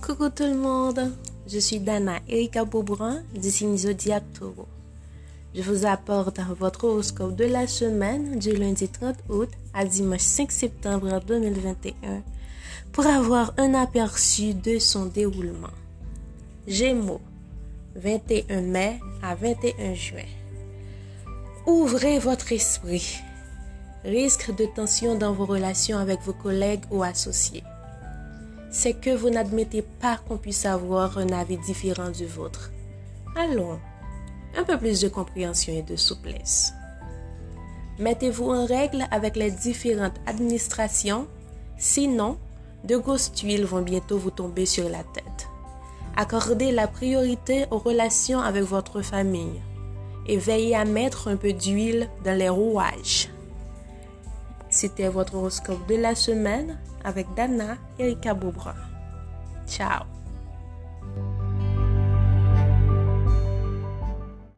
Coucou tout le monde, je suis Dana Erika Beaubrun du signe Zodiac Taureau. Je vous apporte votre horoscope de la semaine du lundi 30 août à dimanche 5 septembre 2021 pour avoir un aperçu de son déroulement. Gémeaux, 21 mai à 21 juin. Ouvrez votre esprit. Risque de tension dans vos relations avec vos collègues ou associés c'est que vous n'admettez pas qu'on puisse avoir un avis différent du vôtre. Allons, un peu plus de compréhension et de souplesse. Mettez-vous en règle avec les différentes administrations, sinon, de grosses tuiles vont bientôt vous tomber sur la tête. Accordez la priorité aux relations avec votre famille et veillez à mettre un peu d'huile dans les rouages. C'était votre horoscope de la semaine avec Dana Erika Boubra. Ciao